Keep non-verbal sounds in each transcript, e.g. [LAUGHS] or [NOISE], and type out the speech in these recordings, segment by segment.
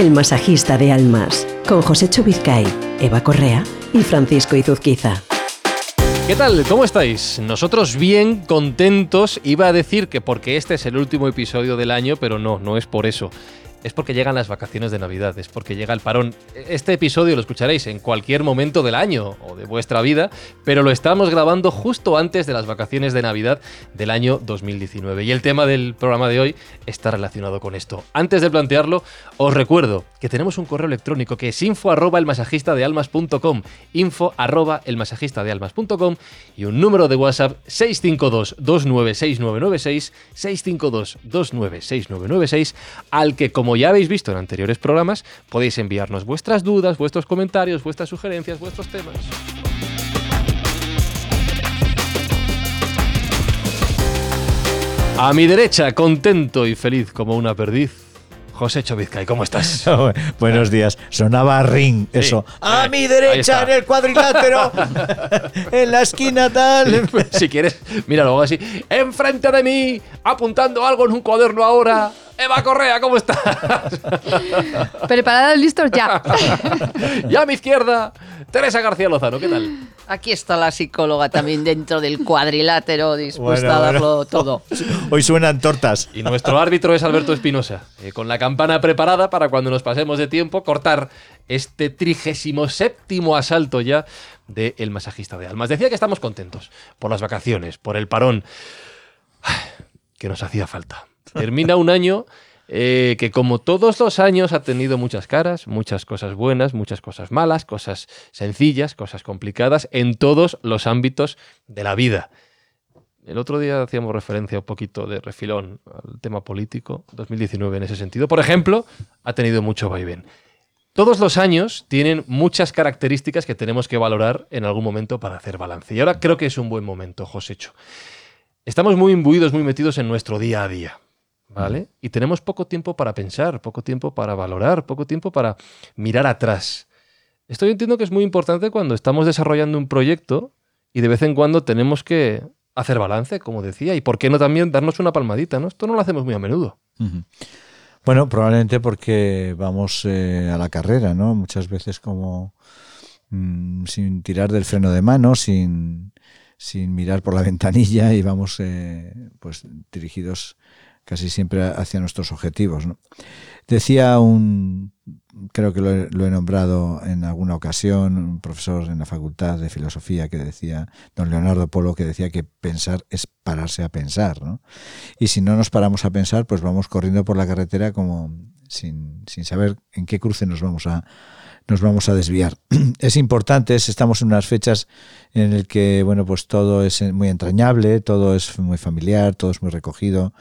El masajista de almas, con José Chubizcay, Eva Correa y Francisco Izuzquiza. ¿Qué tal? ¿Cómo estáis? Nosotros bien, contentos. Iba a decir que porque este es el último episodio del año, pero no, no es por eso es porque llegan las vacaciones de Navidad, es porque llega el parón. Este episodio lo escucharéis en cualquier momento del año o de vuestra vida, pero lo estamos grabando justo antes de las vacaciones de Navidad del año 2019. Y el tema del programa de hoy está relacionado con esto. Antes de plantearlo, os recuerdo que tenemos un correo electrónico que es info arroba el masajista de almas.com, info arroba el masajista de almas.com y un número de WhatsApp 652 296996 652 296996 al que como como ya habéis visto en anteriores programas, podéis enviarnos vuestras dudas, vuestros comentarios, vuestras sugerencias, vuestros temas. A mi derecha, contento y feliz como una perdiz, José Chovizcay, ¿cómo estás? [LAUGHS] Buenos días. Sonaba ring, eso. A mi derecha, en el cuadrilátero, [LAUGHS] en la esquina tal. [LAUGHS] si quieres, mira luego así. Enfrente de mí, apuntando algo en un cuaderno ahora. Eva Correa, ¿cómo estás? Preparados, listos ya. y a mi izquierda, Teresa García Lozano, ¿qué tal? Aquí está la psicóloga también dentro del cuadrilátero, dispuesta a darlo todo. [LAUGHS] Hoy suenan tortas. Y nuestro árbitro es Alberto Espinosa, eh, con la campana preparada para cuando nos pasemos de tiempo cortar este trigésimo séptimo asalto ya de El Masajista de Almas. Decía que estamos contentos por las vacaciones, por el parón [SIGHS] que nos hacía falta. [LAUGHS] Termina un año eh, que como todos los años ha tenido muchas caras, muchas cosas buenas, muchas cosas malas, cosas sencillas, cosas complicadas, en todos los ámbitos de la vida. El otro día hacíamos referencia un poquito de refilón al tema político, 2019 en ese sentido. Por ejemplo, ha tenido mucho vaivén. Todos los años tienen muchas características que tenemos que valorar en algún momento para hacer balance. Y ahora creo que es un buen momento, Josécho. Estamos muy imbuidos, muy metidos en nuestro día a día. ¿Vale? Y tenemos poco tiempo para pensar, poco tiempo para valorar, poco tiempo para mirar atrás. Esto yo entiendo que es muy importante cuando estamos desarrollando un proyecto y de vez en cuando tenemos que hacer balance, como decía, y por qué no también darnos una palmadita, ¿no? Esto no lo hacemos muy a menudo. Bueno, probablemente porque vamos eh, a la carrera, ¿no? Muchas veces como mm, sin tirar del freno de mano, sin, sin mirar por la [LAUGHS] ventanilla y vamos eh, pues dirigidos casi siempre hacia nuestros objetivos. Decía un, creo que lo he, nombrado en alguna ocasión, un profesor en la Facultad de Filosofía que decía, don Leonardo Polo, que decía que pensar es pararse a pensar. ¿no? Y si no nos paramos a pensar, pues vamos corriendo por la carretera como sin, sin saber en qué cruce nos vamos a, nos vamos a desviar. [CLEARS THROAT] Es importante, estamos en unas fechas en el que, bueno, pues todo es muy entrañable, todo es muy familiar, todo es muy recogido,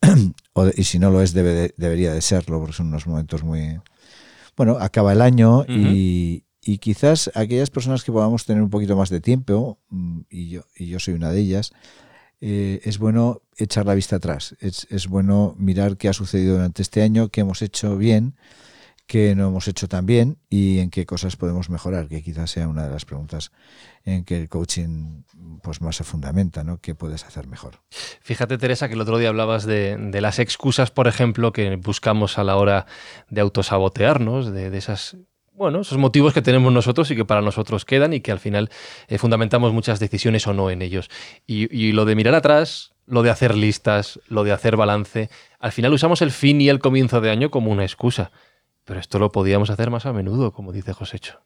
[CLEARS THROAT] y si no lo es, debería de serlo, porque son unos momentos muy... Bueno, acaba el año y, quizás aquellas personas que podamos tener un poquito más de tiempo, mm, y yo, y yo soy una de ellas, eh, es bueno echar la vista atrás, es, es bueno mirar qué ha sucedido durante este año, qué hemos hecho bien, qué no hemos hecho tan bien y en qué cosas podemos mejorar, que quizás sea una de las preguntas en que el coaching pues más se fundamenta, ¿no? ¿Qué puedes hacer mejor? Fíjate, Teresa, que el otro día hablabas de, las excusas, por ejemplo, que buscamos a la hora de autosabotearnos, de, de esas bueno, esos motivos que tenemos nosotros y que para nosotros quedan y que al final eh, fundamentamos muchas decisiones o no en ellos. Y, y, lo de mirar atrás, lo de hacer listas, lo de hacer balance, al final usamos el fin y el comienzo de año como una excusa. Pero esto lo podíamos hacer más a menudo, como dice Josécho.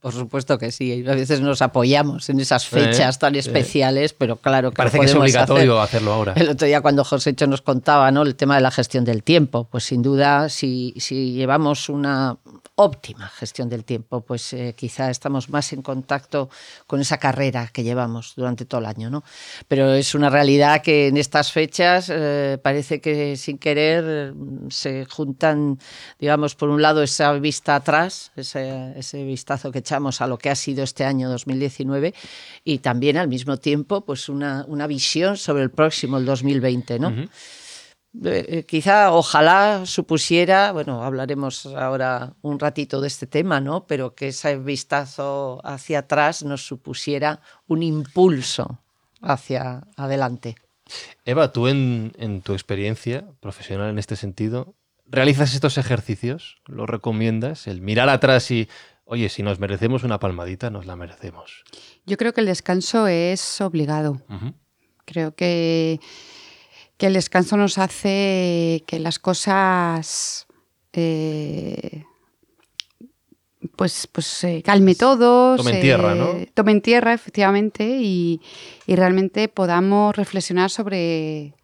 Por supuesto que sí. A veces nos apoyamos en esas fechas tan especiales, pero claro que Parece que es obligatorio hacerlo ahora. El otro día cuando Josécho nos contaba ¿no? el tema de la gestión del tiempo, pues sin duda si, si llevamos una óptima gestión del tiempo, pues eh, quizá estamos más en contacto con esa carrera que llevamos durante todo el año, ¿no? Pero es una realidad que en estas fechas eh, parece que sin querer mm, se juntan, digamos, por un lado esa vista atrás, ese, ese, vistazo que echamos a lo que ha sido este año 2019 y también al mismo tiempo pues una, una visión sobre el próximo, el 2020, ¿no? Eh, quizá, ojalá supusiera, bueno, hablaremos ahora un ratito de este tema, ¿no? Pero que ese vistazo hacia atrás nos supusiera un impulso hacia adelante. Eva, tú en, tu experiencia profesional en este sentido, ¿Realizas estos ejercicios? ¿Lo recomiendas? El mirar atrás y, oye, si nos merecemos una palmadita, nos la merecemos. Yo creo que el descanso es obligado. Creo que, que el descanso nos hace que las cosas eh, pues, pues se calme todo. Tomen tierra, ¿no? Tomen tierra, efectivamente, y, y realmente podamos reflexionar sobre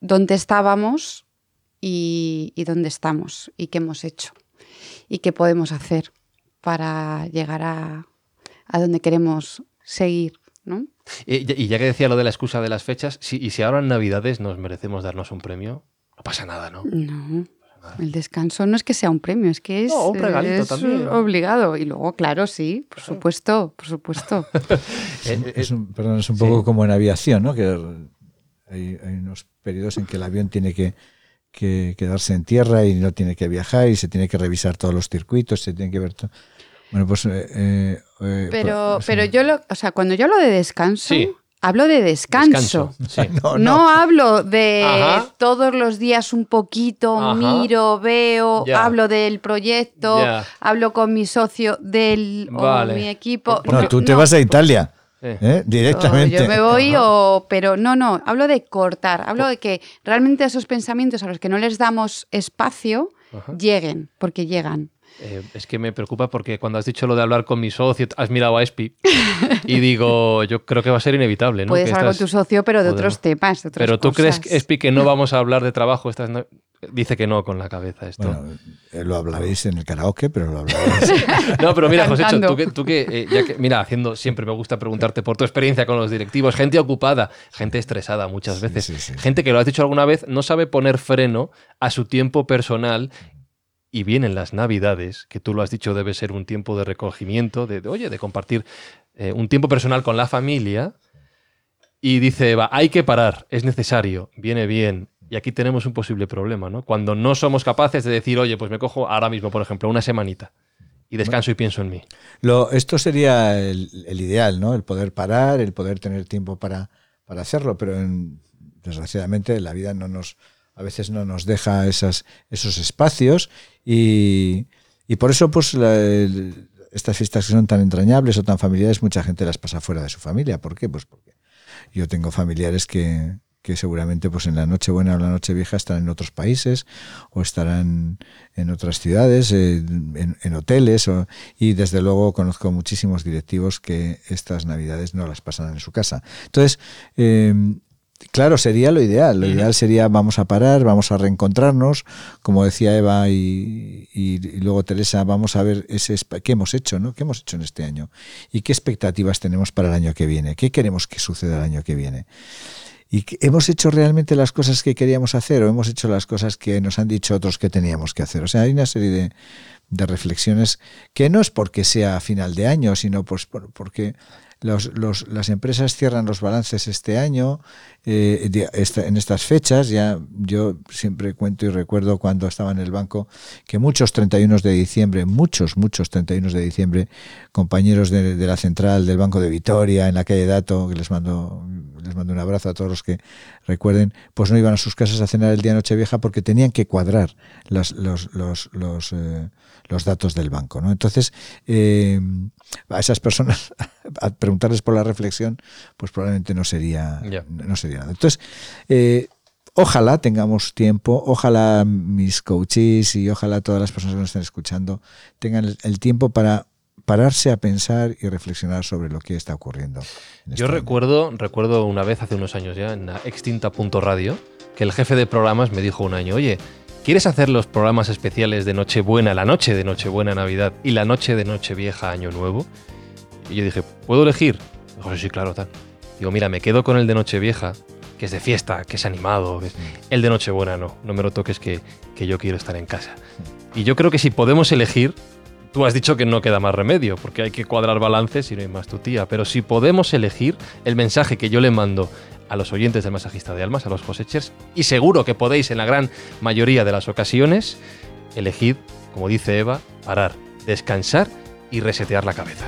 dónde estábamos y, y dónde estamos y qué hemos hecho y qué podemos hacer para llegar a, a donde queremos seguir, ¿no? Y, ya- y ya que decía lo de la excusa de las fechas, si, y si ahora en Navidades nos merecemos darnos un premio, no pasa nada, ¿no? No. El descanso no es que sea un premio, es que es, No, un regalito es también. obligado. Y luego, claro, sí, por supuesto, por supuesto. Eh, [LAUGHS] Es eh, un, perdón, es un sí. poco como en aviación, ¿no? Que hay, hay unos periodos en que el avión tiene que, que quedarse en tierra y no tiene que viajar y se tiene que revisar todos los circuitos, se tiene que ver todo. Bueno, pues... eh, eh, eh, Pero, pues, pero eh, yo, lo, o sea, cuando yo hablo de descanso, Sí. hablo de descanso. descanso. Sí. [LAUGHS] No, No, no. hablo de Ajá. todos los días un poquito, Ajá. miro, veo, hablo del proyecto, hablo con mi socio del Vale. o mi equipo. No, tú te vas a Italia, eh. ¿eh? directamente. O yo me voy, o, pero no, no, hablo de cortar, hablo de que realmente esos pensamientos a los que no les damos espacio Ajá. lleguen, porque llegan. Eh, es que me preocupa porque cuando has dicho lo de hablar con mi socio, has mirado a Espi y digo, [LAUGHS] yo creo que va a ser inevitable, ¿no? Puedes Que hablar con tu socio, pero de Podemos. otros temas, de otras Pero tú crees. Espi, que no vamos a hablar de trabajo estas Dice que no con la cabeza esto. Bueno, eh, lo hablaréis en el karaoke, pero lo hablaréis. [LAUGHS] No, pero mira, José, tú que, tú que eh, ya que, mira, haciendo, siempre me gusta preguntarte por tu experiencia con los directivos, gente ocupada, gente estresada muchas Sí, veces, sí, sí. gente que lo has dicho alguna vez, no sabe poner freno a su tiempo personal y vienen las navidades, que tú lo has dicho debe ser un tiempo de recogimiento, de, de, oye, de compartir eh, un tiempo personal con la familia. Y dice Eva, hay que parar, es necesario, viene bien. Y aquí tenemos un posible problema, ¿no? Cuando no somos capaces de decir, oye, pues me cojo ahora mismo, por ejemplo, una semanita y descanso y pienso en mí. Esto sería el, ideal, ¿no? El poder parar, el poder tener tiempo para, para hacerlo, pero en- desgraciadamente la vida no nos, a veces no nos deja esas, esos espacios y, y por eso pues estas fiestas que son tan entrañables o tan familiares, mucha gente las pasa fuera de su familia. ¿Por qué? Pues porque yo tengo familiares que, que seguramente pues en la Nochebuena o la Nochevieja estarán en otros países o estarán en otras ciudades, eh, en, hoteles y desde luego conozco muchísimos directivos que estas navidades no las pasan en su casa. Entonces, eh, claro, sería lo ideal. Lo ideal sería vamos a parar, vamos a reencontrarnos, como decía Eva y, y- y luego Teresa, vamos a ver ese qué hemos hecho, ¿no? ¿Qué hemos hecho en este año? ¿Y qué expectativas tenemos para el año que viene? ¿Qué queremos que suceda el año que viene? ¿Y hemos hecho realmente las cosas que queríamos hacer o hemos hecho las cosas que nos han dicho otros que teníamos que hacer? O sea, hay una serie de, de reflexiones que no es porque sea final de año, sino pues por- porque los- los- las empresas cierran los balances este año, eh, de- esta- en estas fechas. Ya yo siempre cuento y recuerdo cuando estaba en el banco que muchos 31 de diciembre, muchos, muchos 31 de diciembre, compañeros de, de la central del Banco de Vitoria, en la calle Dato, que les mando, les mando un abrazo a todos los que recuerden, pues no iban a sus casas a cenar el día Nochevieja porque tenían que cuadrar las- los, los, los, eh, los datos del banco. ¿no? Entonces, eh, a esas personas, [LAUGHS] a preguntarles por la reflexión, pues probablemente no sería, no sería Entonces, eh, ojalá tengamos tiempo, ojalá mis coaches y ojalá todas las personas que nos estén escuchando tengan el, el tiempo para pararse a pensar y reflexionar sobre lo que está ocurriendo. en Yo este año. recuerdo, recuerdo una vez hace unos años ya en la extinta.radio que el jefe de programas me dijo un año, oye, ¿quieres hacer los programas especiales de Nochebuena, la noche de Nochebuena Navidad y la noche de Nochevieja Año Nuevo? Y yo dije, ¿puedo elegir? Dijo, sí, sí, claro, tal. Digo, mira, me quedo con el de Nochevieja, que es de fiesta, que es animado. que es- El de Nochebuena no, no me lo toques que, que yo quiero estar en casa. Y yo creo que si podemos elegir, tú has dicho que no queda más remedio, porque hay que cuadrar balances y no hay más tu tía, pero si podemos elegir el mensaje que yo le mando a los oyentes del masajista de almas, a los cosechers, y seguro que podéis en la gran mayoría de las ocasiones, elegid, como dice Eva, parar, descansar y resetear la cabeza.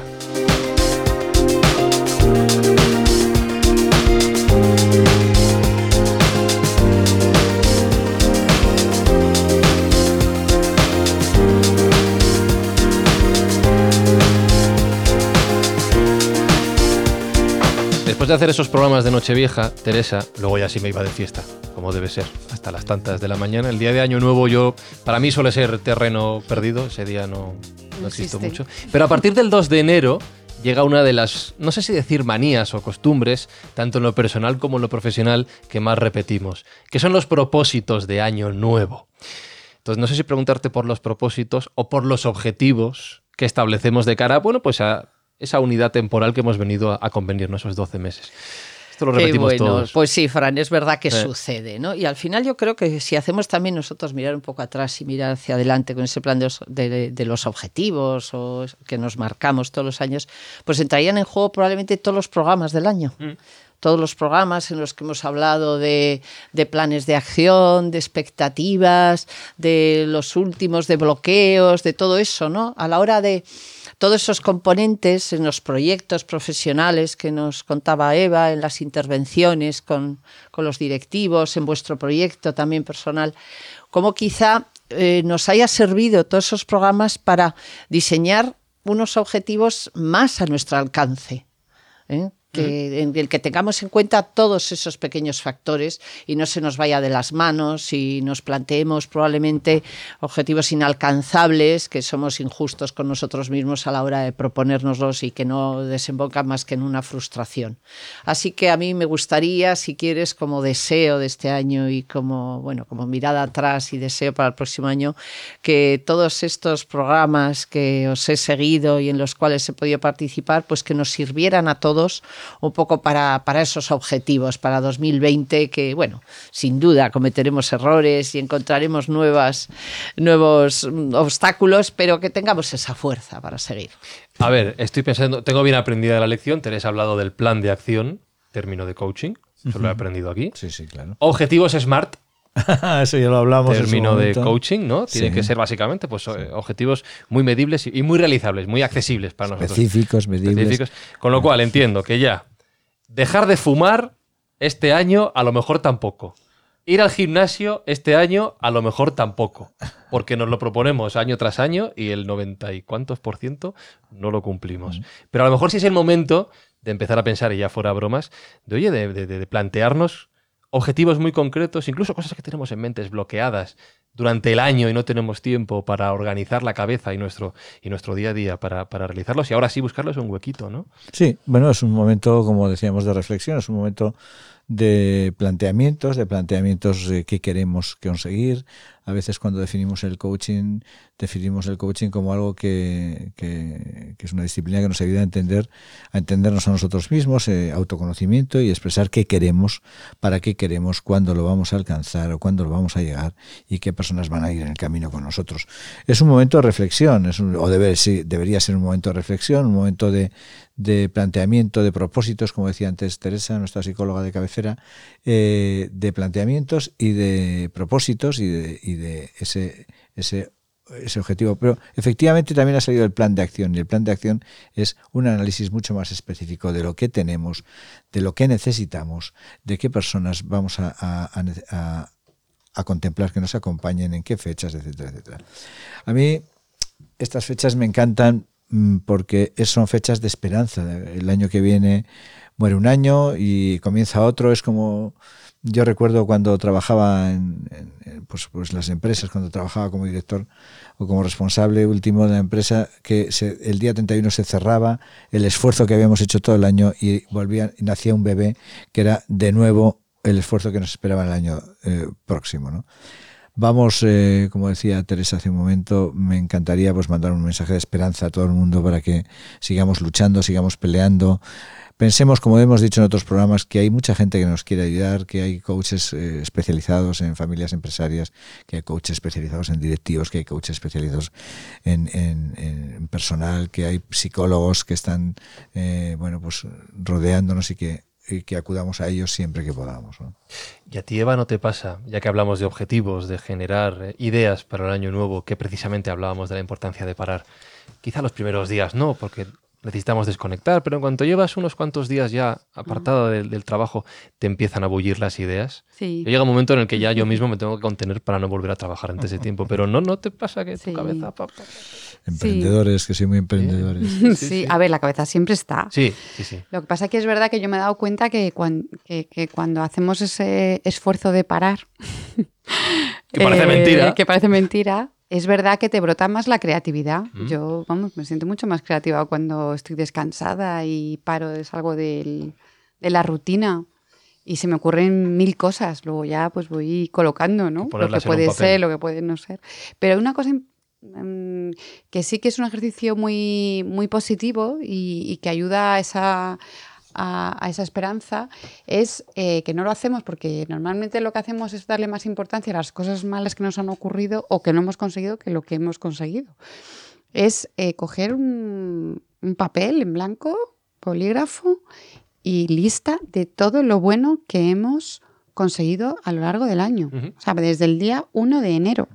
Después de hacer esos programas de Nochevieja, Teresa, luego ya sí me iba de fiesta, como debe ser, hasta las tantas de la mañana. El día de Año Nuevo yo, para mí suele ser terreno perdido, ese día no, no existo mucho. Pero a partir del 2 de enero llega una de las, no sé si decir manías o costumbres, tanto en lo personal como en lo profesional, que más repetimos, que son los propósitos de Año Nuevo. Entonces, no sé si preguntarte por los propósitos o por los objetivos que establecemos de cara, bueno, pues a esa unidad temporal que hemos venido a, a convenirnos esos 12 meses. Esto lo Qué repetimos bueno. todos. Pues sí, Fran, es verdad que Sí. sucede, ¿no? Y al final yo creo que si hacemos también nosotros mirar un poco atrás y mirar hacia adelante con ese plan de, de- de los objetivos o que nos marcamos todos los años, pues entrarían en juego probablemente todos los programas del año. Todos los programas en los que hemos hablado de, de planes de acción, de expectativas, de los últimos, de bloqueos, de todo eso, ¿no? A la hora de todos esos componentes en los proyectos profesionales que nos contaba Eva, en las intervenciones con, con los directivos, en vuestro proyecto también personal, cómo quizá eh, nos haya servido todos esos programas para diseñar unos objetivos más a nuestro alcance. ¿eh? Que, en el que tengamos en cuenta todos esos pequeños factores y no se nos vaya de las manos y nos planteemos probablemente objetivos inalcanzables, que somos injustos con nosotros mismos a la hora de proponérnoslos y que no desembocan más que en una frustración. Así que a mí me gustaría, si quieres, como deseo de este año y como, bueno, como mirada atrás y deseo para el próximo año, que todos estos programas que os he seguido y en los cuales he podido participar, pues que nos sirvieran a todos un poco para, para esos objetivos para 2020, que bueno, sin duda cometeremos errores y encontraremos nuevas, nuevos mm, obstáculos, pero que tengamos esa fuerza para seguir. A ver, estoy pensando, tengo bien aprendida la lección. Ha hablado del plan de acción, término de coaching. Eso lo he aprendido aquí. Sí, sí, claro. Objetivos SMART, [LAUGHS] Eso ya lo hablamos. término de coaching, ¿no? Tiene Sí. que ser básicamente pues, objetivos muy medibles y- muy realizables, muy accesibles para nosotros. Específicos, medibles. específicos. Con lo cual entiendo que ya dejar de fumar este año a lo mejor tampoco. Ir al gimnasio este año a lo mejor tampoco. Porque nos lo proponemos año tras año y el 90 y cuántos por ciento no lo cumplimos. Pero a lo mejor sí es el momento de empezar a pensar, y ya fuera bromas, de oye, de, de- de plantearnos objetivos muy concretos, incluso cosas que tenemos en mentes bloqueadas durante el año y no tenemos tiempo para organizar la cabeza y nuestro, y nuestro día a día para, para realizarlos y ahora sí buscarlos un huequito, ¿no? Sí, bueno, es un momento, como decíamos, de reflexión, es un momento de planteamientos, de planteamientos de qué queremos conseguir. A veces cuando definimos el coaching, definimos el coaching como algo que- que es una disciplina que nos ayuda a entender, a entendernos a nosotros mismos, eh, autoconocimiento y expresar qué queremos, para qué queremos, cuándo lo vamos a alcanzar o cuándo lo vamos a llegar y qué personas van a ir en el camino con nosotros. Es un momento de reflexión, es o debe, sí, debería ser un momento de reflexión, un momento de, de planteamiento, de propósitos, como decía antes Teresa, nuestra psicóloga de cabecera, eh, de planteamientos y de propósitos y de, y de ese, ese, ese objetivo. Pero efectivamente también ha salido el plan de acción y el plan de acción es un análisis mucho más específico de lo que tenemos, de lo que necesitamos, de qué personas vamos a, a- contemplar que nos acompañen, en qué fechas, etcétera, etcétera. A mí estas fechas me encantan mm, porque son fechas de esperanza. El año que viene muere un año y comienza otro. Es como yo recuerdo cuando trabajaba en, pues, pues las empresas, cuando trabajaba como director o como responsable último de la empresa, que se- el día 31 se cerraba el esfuerzo que habíamos hecho todo el año y volvía, nacía un bebé que era de nuevo el esfuerzo que nos esperaba el año eh, próximo. ¿no? Vamos, eh, como decía Teresa hace un momento, me encantaría pues mandar un mensaje de esperanza a todo el mundo para que sigamos luchando, sigamos peleando. Pensemos, como hemos dicho en otros programas, que hay mucha gente que nos quiere ayudar, que hay coaches eh, especializados en familias empresarias, que hay coaches especializados en directivos, que hay coaches especializados en, personal, que hay psicólogos que están, eh, bueno, pues rodeándonos y que, y que acudamos a ellos siempre que podamos. ¿no? Y a ti, Eva, ¿no te pasa, ya que hablamos de objetivos, de generar eh, ideas para el año nuevo, que precisamente hablábamos de la importancia de parar? Quizá los primeros días no, porque necesitamos desconectar, pero en cuanto llevas unos cuantos días ya apartado del, del trabajo, te empiezan a bullir las ideas. Sí. Y llega un momento en el que ya yo mismo me tengo que contener para no volver a trabajar antes de tiempo, pero no, no te pasa que tu cabeza... pa, pa, pa. Emprendedores, que soy muy emprendedores. Sí, sí. a ver, la cabeza siempre está. Sí, sí, sí. Lo que pasa que es verdad que yo me he dado cuenta que, cuan- que- que cuando hacemos ese esfuerzo de parar, Que parece [LAUGHS] mentira. que parece mentira, es verdad que te brota más la creatividad. Mm. Yo, vamos, me siento mucho más creativa cuando estoy descansada y paro, es algo del- de la rutina. Y se me ocurren mil cosas, luego ya pues voy colocando, ¿no? Lo que puede ser, lo que puede no ser. Pero una cosa mm, que sí que es un ejercicio muy, muy positivo y, y que ayuda a esa, a, a esa esperanza es eh, que no lo hacemos porque normalmente lo que hacemos es darle más importancia a las cosas malas que nos han ocurrido o que no hemos conseguido que lo que hemos conseguido. Es eh, coger un, un papel en blanco, polígrafo y lista de todo lo bueno que hemos conseguido a lo largo del año. Ujú. O sea, desde el día 1 de enero.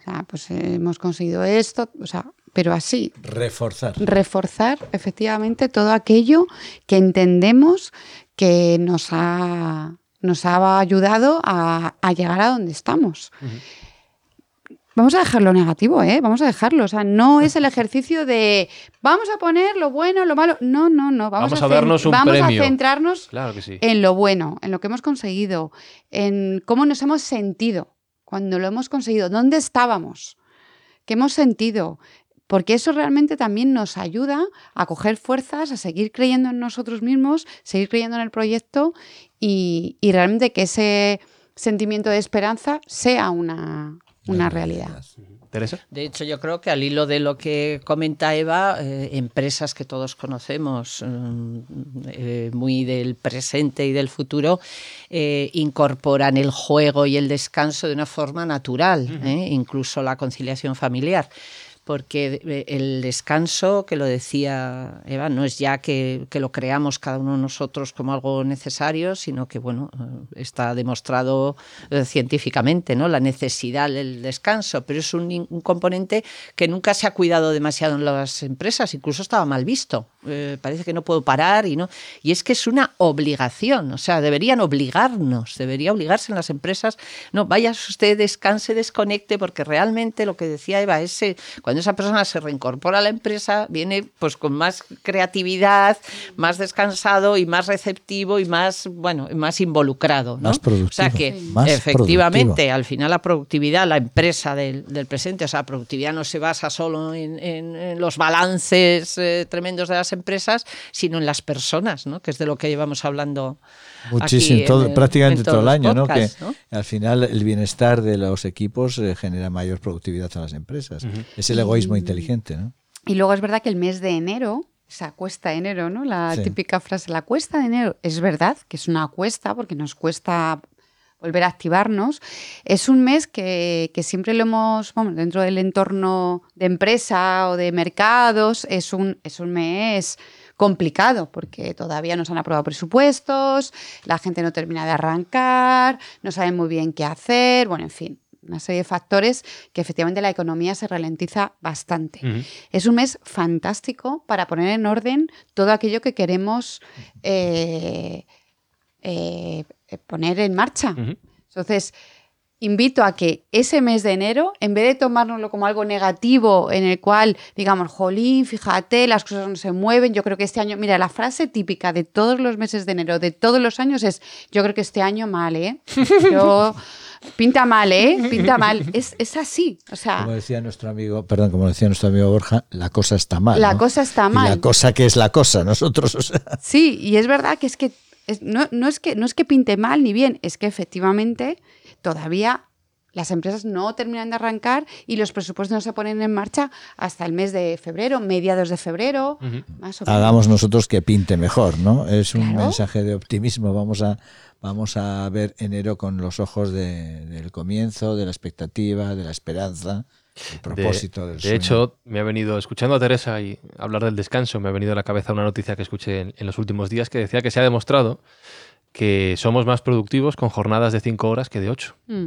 O sea, pues eh, hemos conseguido esto, o sea, pero así, Reforzar. reforzar efectivamente todo aquello que entendemos que nos ha, nos ha ayudado a, a llegar a donde estamos. Vamos a dejarlo negativo, ¿eh? Vamos a dejarlo. O sea, no es el ejercicio de vamos a poner lo bueno, lo malo. No, no, no. Vamos, Vamos a cen- darnos un vamos premio. a centrarnos Claro sí. en lo bueno, en lo que hemos conseguido, en cómo nos hemos sentido cuando lo hemos conseguido, dónde estábamos, qué hemos sentido, porque eso realmente también nos ayuda a coger fuerzas, a seguir creyendo en nosotros mismos, seguir creyendo en el proyecto y, y realmente que ese sentimiento de esperanza sea una, una realidad. Teresa. De hecho, yo creo que al hilo de lo que comenta Eva, eh, empresas que todos conocemos, mm, eh, muy del presente y del futuro, eh, incorporan el juego y el descanso de una forma natural, ¿eh? incluso la conciliación familiar. Porque el descanso, que lo decía Eva, no es ya que, que lo creamos cada uno de nosotros como algo necesario, sino que bueno, eh, está demostrado eh, científicamente, ¿no? La necesidad del descanso, pero es un, un componente que nunca se ha cuidado demasiado en las empresas, incluso estaba mal visto. Eh, parece que no puedo parar y no. Y es que es una obligación, o sea, deberían obligarnos, debería obligarse en las empresas. No, vaya usted, descanse, desconecte, porque realmente lo que decía Eva es eh, cuando esa persona se reincorpora a la empresa, viene pues con más creatividad, más descansado y más receptivo y más, bueno, más involucrado. ¿no? Más productivo. O sea que Sí. Efectivamente, productivo. al final la productividad, la empresa del, del presente, o sea, la productividad no se basa solo en, en- en los balances eh, tremendos de las empresas, sino en las personas, ¿no? que es de lo que llevamos hablando. Muchísimo, aquí en todo, el- prácticamente en todo el año, ¿no? Que al final el bienestar de los equipos eh, genera mayor productividad a las empresas. Es el egoísmo inteligente, ¿no? Y luego es verdad que el mes de enero, esa cuesta de enero, ¿no? La Sí. típica frase, la cuesta de enero, es verdad que es una cuesta porque nos cuesta volver a activarnos. Es un mes que, que siempre lo hemos, vamos, dentro del entorno de empresa o de mercados, es un, es un mes complicado porque todavía no se han aprobado presupuestos, la gente no termina de arrancar, no saben muy bien qué hacer, bueno, en fin, una serie de factores que efectivamente la economía se ralentiza bastante. Es un mes fantástico para poner en orden todo aquello que queremos eh, eh, poner en marcha. Entonces, invito a que ese mes de enero, en vez de tomárnoslo como algo negativo en el cual digamos, jolín, fíjate, las cosas no se mueven, yo creo que este año, mira, la frase típica de todos los meses de enero, de todos los años es, yo creo que este año mal, ¿eh? Yo, [LAUGHS] pinta mal, ¿eh? Pinta mal. Es, es así, o sea... Como decía nuestro amigo, perdón, como decía nuestro amigo Borja, la cosa está mal. La ¿no? cosa está Y mal. la cosa que es la cosa, nosotros, o sea, Sí, y es verdad que es que es- no, no es que no es que pinte mal ni bien, es que efectivamente todavía las empresas no terminan de arrancar y los presupuestos no se ponen en marcha hasta el mes de febrero, mediados de febrero, más o menos. hagamos nosotros que pinte mejor, ¿no? Es un Claro. mensaje de optimismo. Vamos a, vamos a ver enero con los ojos de- del comienzo, de la expectativa, de la esperanza, el De- propósito del de, sueño. hecho, me ha venido, escuchando a Teresa y hablar del descanso, me ha venido a la cabeza una noticia que escuché en, en los últimos días que decía que se ha demostrado que somos más productivos con jornadas de 5 horas que de 8. Mm,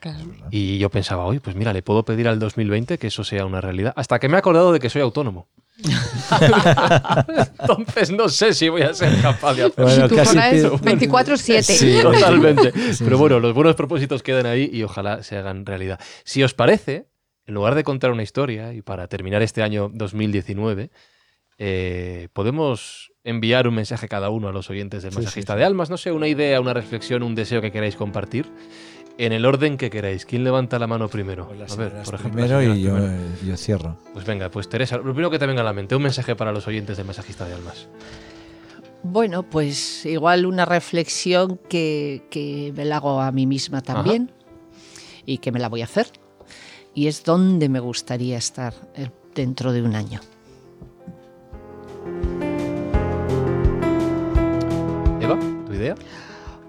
claro. Y yo pensaba, oye, pues mira, le puedo pedir al 2020 que eso sea una realidad. Hasta que me he acordado de que soy autónomo. [LAUGHS] Entonces no sé si voy a ser capaz de hacerlo. Bueno, tu casi zona es pido- 24-7. Sí. Totalmente. Sí, Pero sí. bueno, los buenos propósitos quedan ahí y ojalá se hagan realidad. Si os parece, en lugar de contar una historia y para terminar este año 2019, eh, podemos enviar un mensaje cada uno a los oyentes del Sí, Masajista sí, sí. de Almas, no sé, una idea, una reflexión, un deseo que queráis compartir. En el orden que queráis. ¿Quién levanta la mano primero? Pues a ver, por ejemplo. primero y señoras yo, primero. eh, yo cierro. Pues venga, pues Teresa, lo primero que te venga a la mente, un mensaje para los oyentes del Masajista de Almas. Bueno, pues igual una reflexión que, que me la hago a mí misma también y que me la voy a hacer. Y es dónde me gustaría estar eh, dentro de un año. Idea?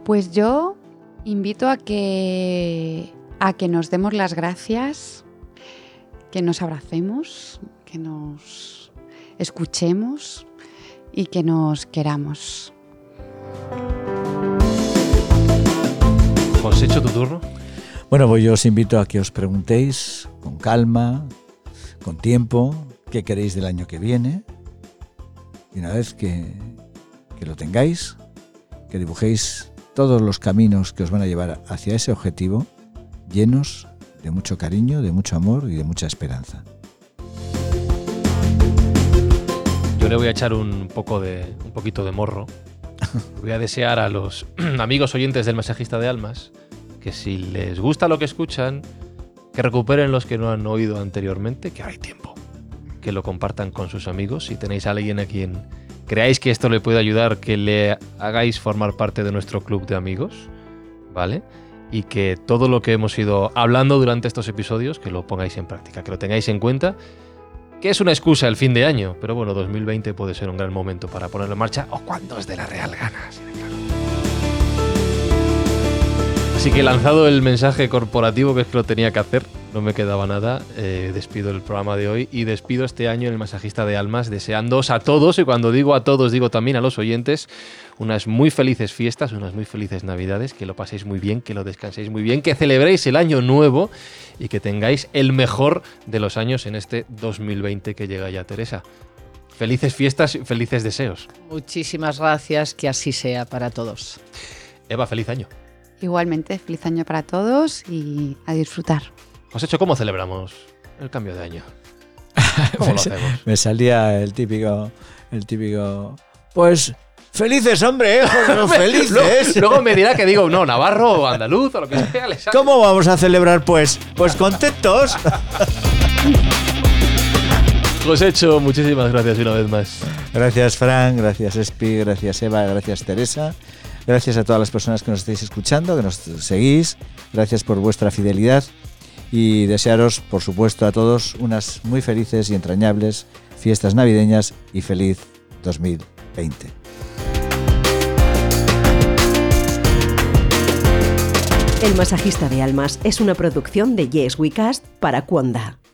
Pues yo invito a que, a que nos demos las gracias, que nos abracemos, que nos escuchemos y que nos queramos. Josécho, tu turno. Bueno, pues yo os invito a que os preguntéis con calma, con tiempo, qué queréis del año que viene. Y una vez que, que lo tengáis, que dibujéis todos los caminos que os van a llevar hacia ese objetivo, llenos de mucho cariño, de mucho amor y de mucha esperanza. Yo le voy a echar un poco de un poquito de morro. [LAUGHS] Voy a desear a los [CLEARS THROAT] amigos oyentes del Masajista de Almas que si les gusta lo que escuchan, que recuperen los que no han oído anteriormente, que hay tiempo. Que lo compartan con sus amigos. Si tenéis a alguien a quien creáis que esto le puede ayudar, que le hagáis formar parte de nuestro club de amigos, ¿vale? Y que todo lo que hemos ido hablando durante estos episodios, que lo pongáis en práctica, que lo tengáis en cuenta que es una excusa el fin de año, pero bueno, 2020 puede ser un gran momento para ponerlo en marcha o cuando es de la real gana. así que lanzado el mensaje corporativo que es que lo tenía que hacer, no me quedaba nada, eh, despido el programa de hoy y despido este año el masajista de almas deseándoos a todos, y cuando digo a todos digo también a los oyentes, unas muy felices fiestas, unas muy felices navidades, que lo paséis muy bien, que lo descanséis muy bien, que celebréis el año nuevo y que tengáis el mejor de los años en este 2020 que llega ya, Teresa. Felices fiestas y felices deseos. Muchísimas gracias, que así sea para todos. Eva, feliz año. Igualmente, feliz año para todos y a disfrutar. Josécho, ¿cómo celebramos el cambio de año? [LAUGHS] ¿Cómo lo hacemos? Me salía el típico, el típico, pues felices, hombre, ¿eh? [LAUGHS] Joder, felices. Luego, luego me dirá que digo, no, navarro o andaluz o lo que sea. ¿Cómo vamos a celebrar, pues? Pues contentos. [LAUGHS] Josécho, muchísimas gracias una vez más. Gracias, Fran, gracias, Espi, gracias, Eva, gracias, Teresa. Gracias a todas las personas que nos estáis escuchando, que nos seguís. Gracias por vuestra fidelidad y desearos, por supuesto, a todos unas muy felices y entrañables fiestas navideñas y feliz 2020. El masajista de almas es una producción de Yes We Cast para Cuonda.